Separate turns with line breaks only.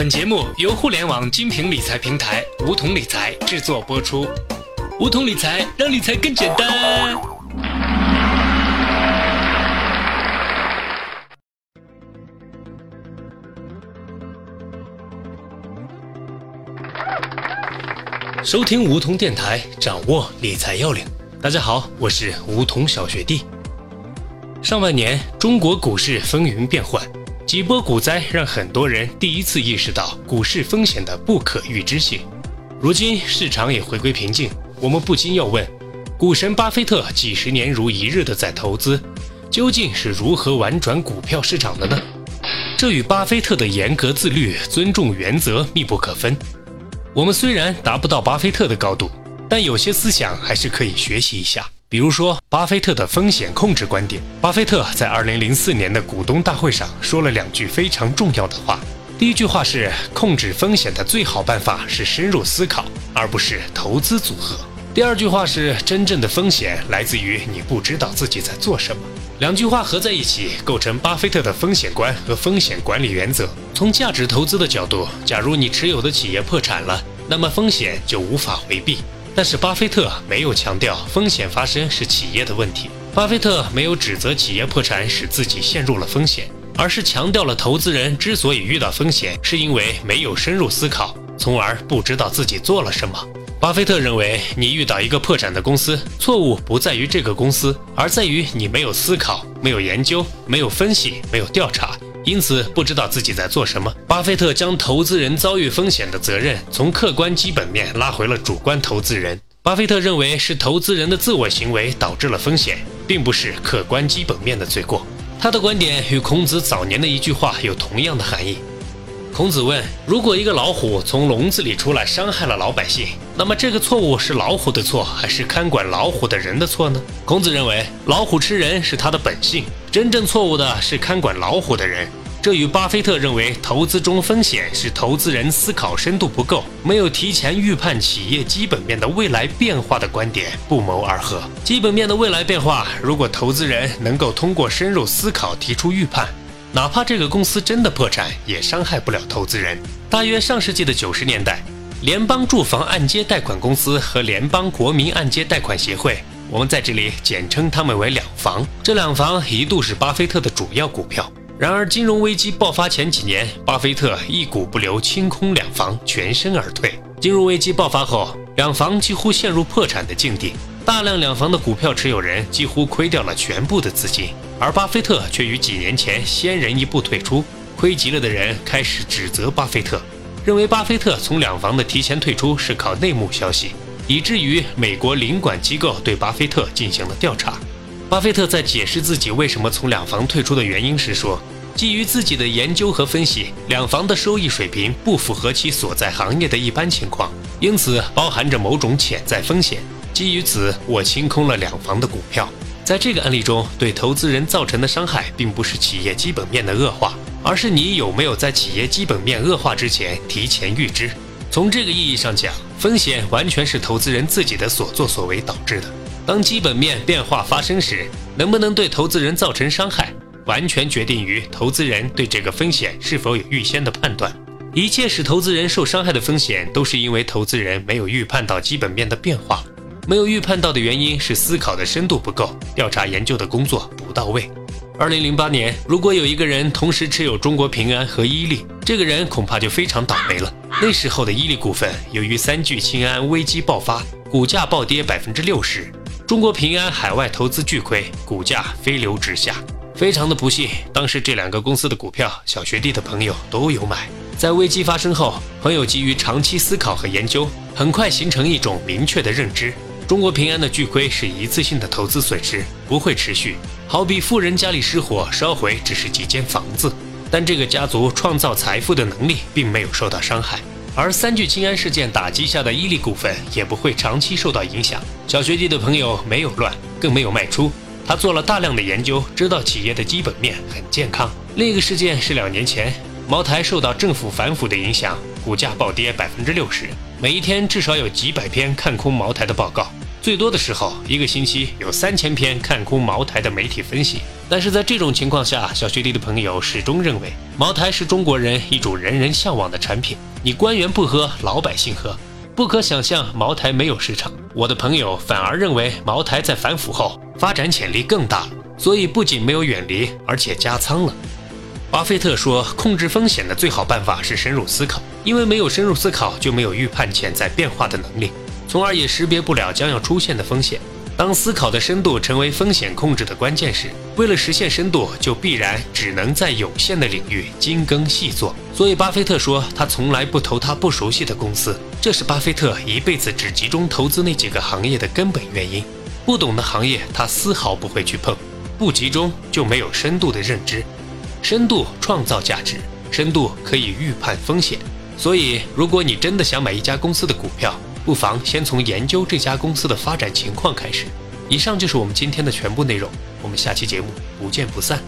本节目由互联网精品理财平台梧桐理财制作播出。梧桐理财让理财更简单。收听梧桐电台，掌握理财要领。大家好，我是梧桐小学弟。上半年，中国股市风云变幻。几波股灾让很多人第一次意识到股市风险的不可预知性。如今市场也回归平静，我们不禁要问：股神巴菲特几十年如一日的在投资，究竟是如何玩转股票市场的呢？这与巴菲特的严格自律、尊重原则密不可分。我们虽然达不到巴菲特的高度，但有些思想还是可以学习一下。比如说，巴菲特的风险控制观点。巴菲特在2004年的股东大会上说了两句非常重要的话。第一句话是：控制风险的最好办法是深入思考，而不是投资组合。第二句话是：真正的风险来自于你不知道自己在做什么。两句话合在一起，构成巴菲特的风险观和风险管理原则。从价值投资的角度，假如你持有的企业破产了，那么风险就无法回避。但是巴菲特没有强调风险发生是企业的问题，巴菲特没有指责企业破产使自己陷入了风险，而是强调了投资人之所以遇到风险，是因为没有深入思考，从而不知道自己做了什么。巴菲特认为，你遇到一个破产的公司，错误不在于这个公司，而在于你没有思考、没有研究、没有分析、没有调查。因此不知道自己在做什么。巴菲特将投资人遭遇风险的责任从客观基本面拉回了主观投资人。巴菲特认为是投资人的自我行为导致了风险，并不是客观基本面的罪过。他的观点与孔子早年的一句话有同样的含义。孔子问：如果一个老虎从笼子里出来伤害了老百姓，那么这个错误是老虎的错，还是看管老虎的人的错呢？孔子认为，老虎吃人是他的本性，真正错误的是看管老虎的人。这与巴菲特认为投资中风险是投资人思考深度不够，没有提前预判企业基本面的未来变化的观点不谋而合。基本面的未来变化，如果投资人能够通过深入思考提出预判，哪怕这个公司真的破产，也伤害不了投资人。大约上世纪的九十年代，联邦住房按揭贷款公司和联邦国民按揭贷款协会，我们在这里简称他们为两房。这两房一度是巴菲特的主要股票。然而，金融危机爆发前几年，巴菲特一股不留，清空两房，全身而退。金融危机爆发后，两房几乎陷入破产的境地，大量两房的股票持有人几乎亏掉了全部的资金。而巴菲特却于几年前先人一步退出，亏急了的人开始指责巴菲特，认为巴菲特从两房的提前退出是靠内幕消息，以至于美国领管机构对巴菲特进行了调查。巴菲特在解释自己为什么从两房退出的原因时说：“基于自己的研究和分析，两房的收益水平不符合其所在行业的一般情况，因此包含着某种潜在风险。基于此，我清空了两房的股票。在这个案例中，对投资人造成的伤害并不是企业基本面的恶化，而是你有没有在企业基本面恶化之前提前预知。从这个意义上讲，风险完全是投资人自己的所作所为导致的。”当基本面变化发生时，能不能对投资人造成伤害，完全决定于投资人对这个风险是否有预先的判断。一切使投资人受伤害的风险，都是因为投资人没有预判到基本面的变化。没有预判到的原因是思考的深度不够，调查研究的工作不到位。二零零八年，如果有一个人同时持有中国平安和伊利，这个人恐怕就非常倒霉了。那时候的伊利股份，由于三聚氰胺危机爆发，股价暴跌百分之六十。中国平安海外投资巨亏，股价飞流直下，非常的不幸。当时这两个公司的股票，小学弟的朋友都有买。在危机发生后，朋友基于长期思考和研究，很快形成一种明确的认知：中国平安的巨亏是一次性的投资损失，不会持续。好比富人家里失火，烧毁只是几间房子，但这个家族创造财富的能力并没有受到伤害。而三聚氰胺事件打击下的伊利股份也不会长期受到影响。小学弟的朋友没有乱，更没有卖出。他做了大量的研究，知道企业的基本面很健康。另一个事件是两年前，茅台受到政府反腐的影响，股价暴跌百分之六十，每一天至少有几百篇看空茅台的报告。最多的时候一个星期有三千篇看空茅台的媒体分析。但是在这种情况下，小学弟的朋友始终认为茅台是中国人一种人人向往的产品。你官员不喝，老百姓喝，不可想象茅台没有市场。我的朋友反而认为茅台在反腐后发展潜力更大，所以不仅没有远离，而且加仓了。巴菲特说，控制风险的最好办法是深入思考，因为没有深入思考，就没有预判潜在变化的能力，从而也识别不了将要出现的风险。当思考的深度成为风险控制的关键时，为了实现深度，就必然只能在有限的领域精耕细作。所以，巴菲特说他从来不投他不熟悉的公司，这是巴菲特一辈子只集中投资那几个行业的根本原因。不懂的行业，他丝毫不会去碰。不集中就没有深度的认知，深度创造价值，深度可以预判风险。所以，如果你真的想买一家公司的股票，不妨先从研究这家公司的发展情况开始。以上就是我们今天的全部内容，我们下期节目不见不散。